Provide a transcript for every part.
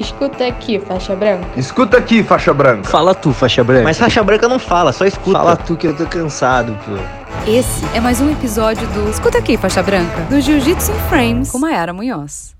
Escuta aqui, faixa branca. Escuta aqui, faixa branca. Fala tu, faixa branca. Mas faixa branca não fala, só escuta. Fala tu que eu tô cansado, pô. Esse é mais um episódio do Escuta aqui, faixa branca, do Jiu-Jitsu in Frames com Mayara Munhoz.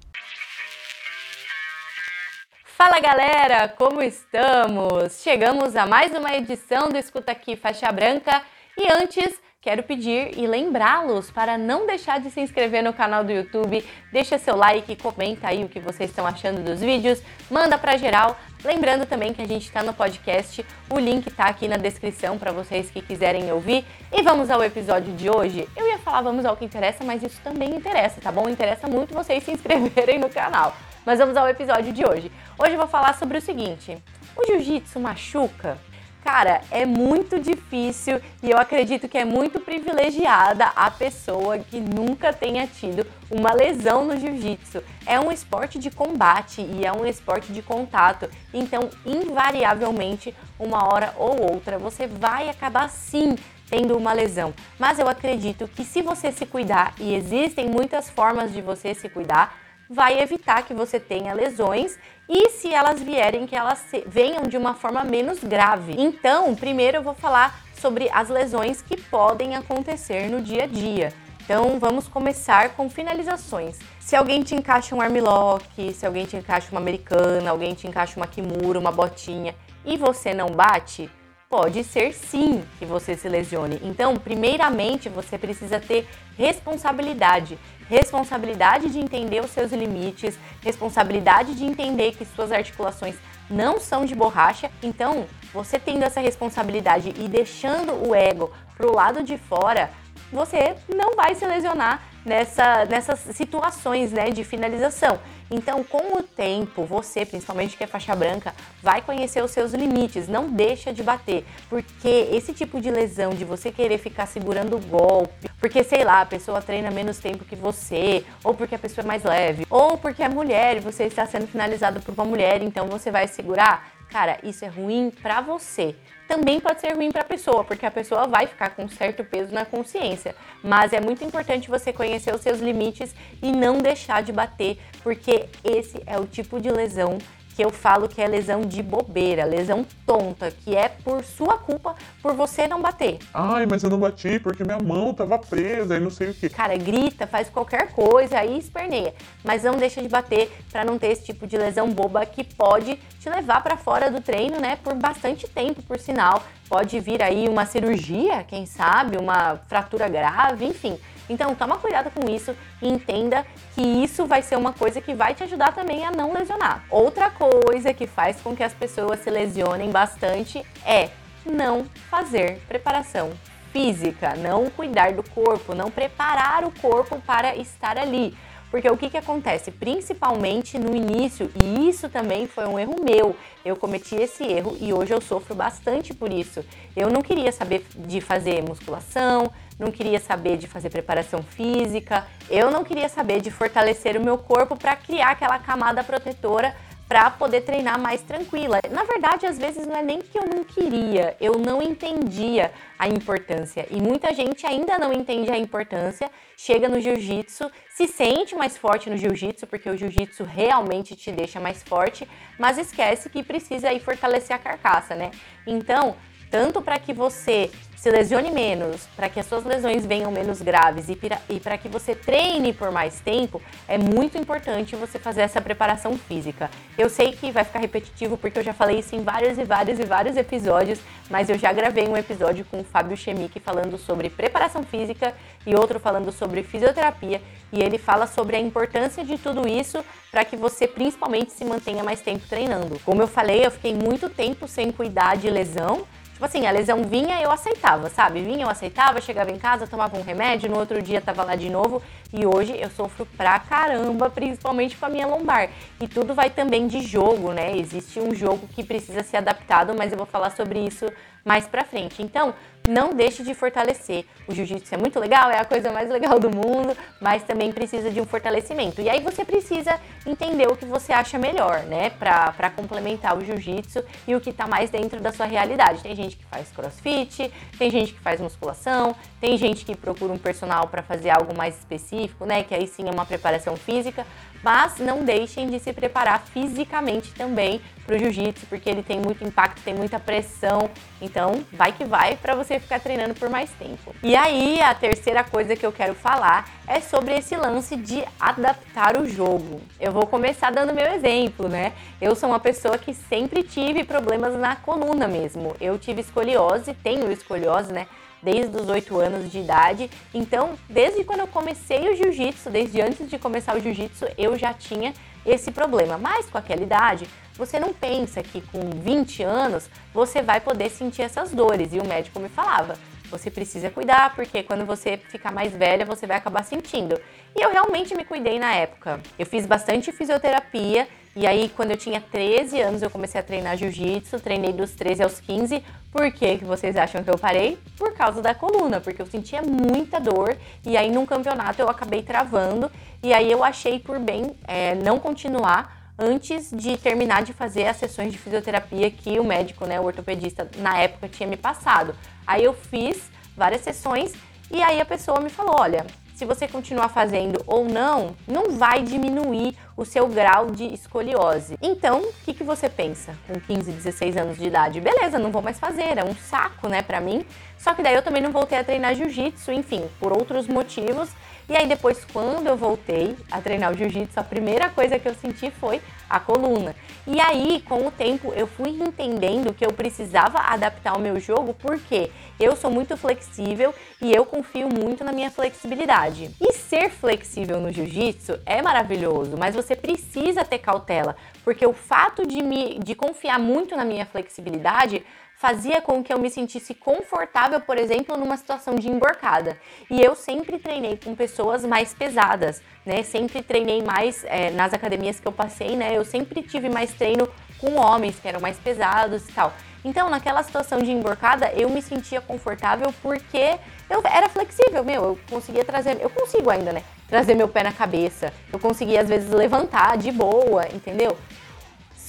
Fala galera, como estamos? Chegamos a mais uma edição do Escuta Aqui Faixa Branca e antes quero pedir e lembrá-los para não deixar de se inscrever no canal do YouTube, deixa seu like, comenta aí o que vocês estão achando dos vídeos, manda para geral. Lembrando também que a gente está no podcast, o link está aqui na descrição para vocês que quiserem ouvir. E vamos ao episódio de hoje. Eu ia falar vamos ao que interessa, mas isso também interessa, tá bom? Interessa muito vocês se inscreverem no canal. Mas vamos ao episódio de hoje. Hoje eu vou falar sobre o seguinte: o jiu-jitsu machuca? Cara, é muito difícil e eu acredito que é muito privilegiada a pessoa que nunca tenha tido uma lesão no jiu-jitsu. É um esporte de combate e é um esporte de contato, então, invariavelmente, uma hora ou outra, você vai acabar sim tendo uma lesão. Mas eu acredito que se você se cuidar, e existem muitas formas de você se cuidar, vai evitar que você tenha lesões e se elas vierem que elas venham de uma forma menos grave. Então, primeiro eu vou falar sobre as lesões que podem acontecer no dia a dia. Então, vamos começar com finalizações. Se alguém te encaixa um armlock, se alguém te encaixa uma americana, alguém te encaixa uma kimura, uma botinha e você não bate, pode ser sim que você se lesione. Então, primeiramente, você precisa ter responsabilidade. Responsabilidade de entender os seus limites, responsabilidade de entender que suas articulações não são de borracha. Então, você tendo essa responsabilidade e deixando o ego pro lado de fora, você não vai se lesionar nessa, nessas situações né, de finalização. Então, com o tempo, você, principalmente que é faixa branca, vai conhecer os seus limites, não deixa de bater, porque esse tipo de lesão de você querer ficar segurando o golpe, porque sei lá, a pessoa treina menos tempo que você, ou porque a pessoa é mais leve, ou porque é mulher e você está sendo finalizado por uma mulher, então você vai segurar, cara, isso é ruim para você também pode ser ruim para a pessoa, porque a pessoa vai ficar com certo peso na consciência. Mas é muito importante você conhecer os seus limites e não deixar de bater, porque esse é o tipo de lesão que eu falo que é lesão de bobeira, lesão tonta, que é por sua culpa por você não bater. Ai, mas eu não bati porque minha mão tava presa e não sei o que. Cara, grita, faz qualquer coisa, aí esperneia. Mas não deixa de bater para não ter esse tipo de lesão boba que pode te levar para fora do treino, né, por bastante tempo, por sinal. Pode vir aí uma cirurgia, quem sabe, uma fratura grave, enfim. Então, toma cuidado com isso e entenda que isso vai ser uma coisa que vai te ajudar também a não lesionar. Outra coisa que faz com que as pessoas se lesionem bastante é não fazer preparação física, não cuidar do corpo, não preparar o corpo para estar ali. Porque o que, que acontece? Principalmente no início, e isso também foi um erro meu. Eu cometi esse erro e hoje eu sofro bastante por isso. Eu não queria saber de fazer musculação, não queria saber de fazer preparação física, eu não queria saber de fortalecer o meu corpo para criar aquela camada protetora para poder treinar mais tranquila. Na verdade, às vezes não é nem que eu não queria, eu não entendia a importância. E muita gente ainda não entende a importância, chega no jiu-jitsu, se sente mais forte no jiu-jitsu, porque o jiu-jitsu realmente te deixa mais forte, mas esquece que precisa aí fortalecer a carcaça, né? Então, tanto para que você se lesione menos, para que as suas lesões venham menos graves e para que você treine por mais tempo, é muito importante você fazer essa preparação física. Eu sei que vai ficar repetitivo porque eu já falei isso em vários e vários e vários episódios, mas eu já gravei um episódio com o Fábio Chemique falando sobre preparação física e outro falando sobre fisioterapia, e ele fala sobre a importância de tudo isso para que você principalmente se mantenha mais tempo treinando. Como eu falei, eu fiquei muito tempo sem cuidar de lesão, Tipo assim, a lesão vinha, eu aceitava, sabe? Vinha, eu aceitava, chegava em casa, tomava um remédio, no outro dia tava lá de novo. E hoje eu sofro pra caramba, principalmente com a minha lombar. E tudo vai também de jogo, né? Existe um jogo que precisa ser adaptado, mas eu vou falar sobre isso mais pra frente. Então, não deixe de fortalecer. O jiu-jitsu é muito legal, é a coisa mais legal do mundo, mas também precisa de um fortalecimento. E aí você precisa entender o que você acha melhor, né, para complementar o jiu-jitsu e o que está mais dentro da sua realidade. Tem gente que faz crossfit, tem gente que faz musculação, tem gente que procura um personal para fazer algo mais específico, né, que aí sim é uma preparação física, Mas não deixem de se preparar fisicamente também para o jiu-jitsu, porque ele tem muito impacto, tem muita pressão. Então, vai que vai para você ficar treinando por mais tempo. E aí, a terceira coisa que eu quero falar é sobre esse lance de adaptar o jogo. Eu vou começar dando meu exemplo, né? Eu sou uma pessoa que sempre tive problemas na coluna mesmo. Eu tive escoliose, tenho escoliose, né? Desde os 8 anos de idade. Então, desde quando eu comecei o jiu-jitsu, desde antes de começar o jiu-jitsu, eu já tinha esse problema. Mas com aquela idade, você não pensa que com 20 anos você vai poder sentir essas dores. E o médico me falava: você precisa cuidar, porque quando você ficar mais velha, você vai acabar sentindo. E eu realmente me cuidei na época. Eu fiz bastante fisioterapia e aí, quando eu tinha 13 anos, eu comecei a treinar jiu-jitsu, treinei dos 13 aos 15. Por que, vocês acham que eu parei? Por causa da coluna, porque eu sentia muita dor e aí num campeonato eu acabei travando e aí eu achei por bem é, não continuar antes de terminar de fazer as sessões de fisioterapia que o médico, né, o ortopedista, na época tinha me passado. Aí eu fiz várias sessões e aí a pessoa me falou: olha, se você continuar fazendo ou não, não vai diminuir o seu grau de escoliose. Então, o que, que você pensa com 15, 16 anos de idade? Beleza, não vou mais fazer, é um saco, né, pra mim. Só que daí eu também não voltei a treinar jiu-jitsu, enfim, por outros motivos. E aí depois, quando eu voltei a treinar o jiu-jitsu, a primeira coisa que eu senti foi a coluna. E aí, com o tempo, eu fui entendendo que eu precisava adaptar o meu jogo, porque eu sou muito flexível e eu confio muito na minha flexibilidade. E ser flexível no jiu-jitsu é maravilhoso, mas você precisa ter cautela, porque o fato de me de confiar muito na minha flexibilidade fazia com que eu me sentisse confortável, por exemplo, numa situação de emborcada. E eu sempre treinei com pessoas mais pesadas, né? Sempre treinei mais é, nas academias que eu passei, né? Eu sempre tive mais treino com homens que eram mais pesados e tal. Então, naquela situação de emborcada, eu me sentia confortável porque eu era flexível, meu, eu conseguia trazer, eu consigo ainda, né? Trazer meu pé na cabeça, eu conseguia às vezes levantar de boa, entendeu?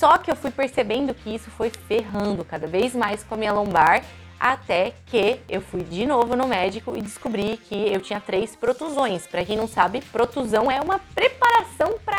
Só que eu fui percebendo que isso foi ferrando cada vez mais com a minha lombar, até que eu fui de novo no médico e descobri que eu tinha três protusões. Para quem não sabe, protusão é uma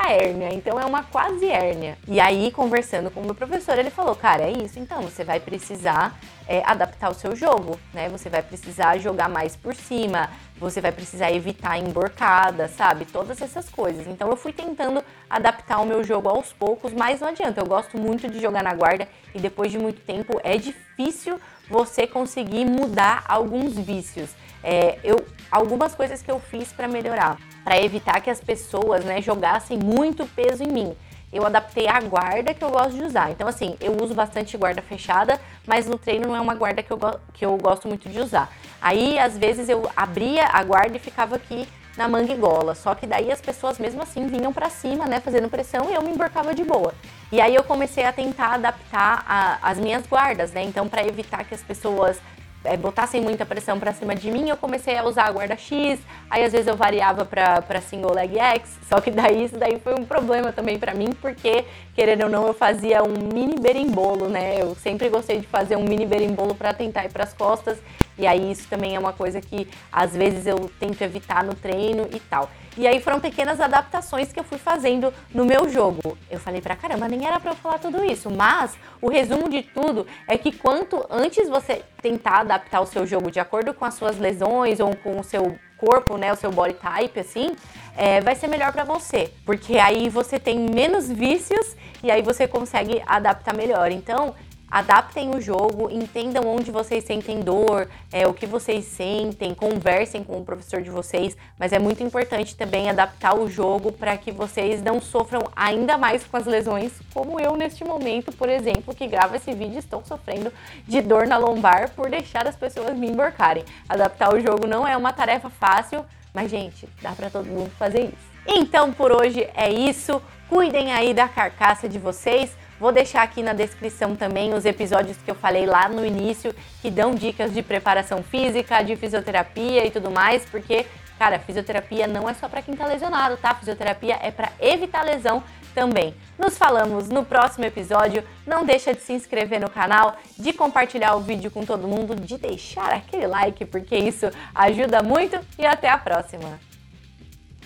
para hérnia, então é uma quase hérnia. E aí, conversando com o meu professor, ele falou: "Cara, é isso, então você vai precisar é, adaptar o seu jogo, né? Você vai precisar jogar mais por cima, você vai precisar evitar emborcada, sabe? Todas essas coisas. Então eu fui tentando adaptar o meu jogo aos poucos, mas não adianta. Eu gosto muito de jogar na guarda e depois de muito tempo é difícil você conseguir mudar alguns vícios. É, eu, algumas coisas que eu fiz para melhorar, para evitar que as pessoas né, jogassem muito peso em mim eu adaptei a guarda que eu gosto de usar. Então, assim, eu uso bastante guarda fechada, mas no treino não é uma guarda que eu, que eu gosto muito de usar. Aí, às vezes, eu abria a guarda e ficava aqui na manguigola. Só que daí as pessoas mesmo assim vinham para cima, né, fazendo pressão e eu me emborcava de boa. E aí eu comecei a tentar adaptar a, as minhas guardas, né? Então, para evitar que as pessoas é, botassem muita pressão para cima de mim, eu comecei a usar a guarda X, aí às vezes eu variava para single leg X, só que daí isso daí foi um problema também para mim, porque querendo ou não eu fazia um mini berimbolo, né? Eu sempre gostei de fazer um mini berimbolo para tentar ir para as costas, e aí isso também é uma coisa que às vezes eu tento evitar no treino e tal. E aí foram pequenas adaptações que eu fui fazendo no meu jogo. Eu falei pra caramba, nem era pra eu falar tudo isso, mas o resumo de tudo é que quanto antes você tentar adaptar o seu jogo de acordo com as suas lesões ou com o seu corpo, né, o seu body type, assim, é, vai ser melhor para você, porque aí você tem menos vícios e aí você consegue adaptar melhor. Então, adaptem o jogo, entendam onde vocês sentem dor, é, o que vocês sentem, conversem com o professor de vocês, mas é muito importante também adaptar o jogo para que vocês não sofram ainda mais com as lesões, como eu neste momento, por exemplo, que gravo esse vídeo, estou sofrendo de dor na lombar por deixar as pessoas me emborcarem. Adaptar o jogo não é uma tarefa fácil, mas gente, dá para todo mundo fazer isso. Então por hoje é isso. Cuidem aí da carcaça de vocês. Vou deixar aqui na descrição também os episódios que eu falei lá no início, que dão dicas de preparação física, de fisioterapia e tudo mais, porque, cara, fisioterapia não é só para quem tá lesionado, tá? Fisioterapia é para evitar lesão também. Nos falamos no próximo episódio. Não deixa de se inscrever no canal, de compartilhar o vídeo com todo mundo, de deixar aquele like, porque isso ajuda muito e até a próxima.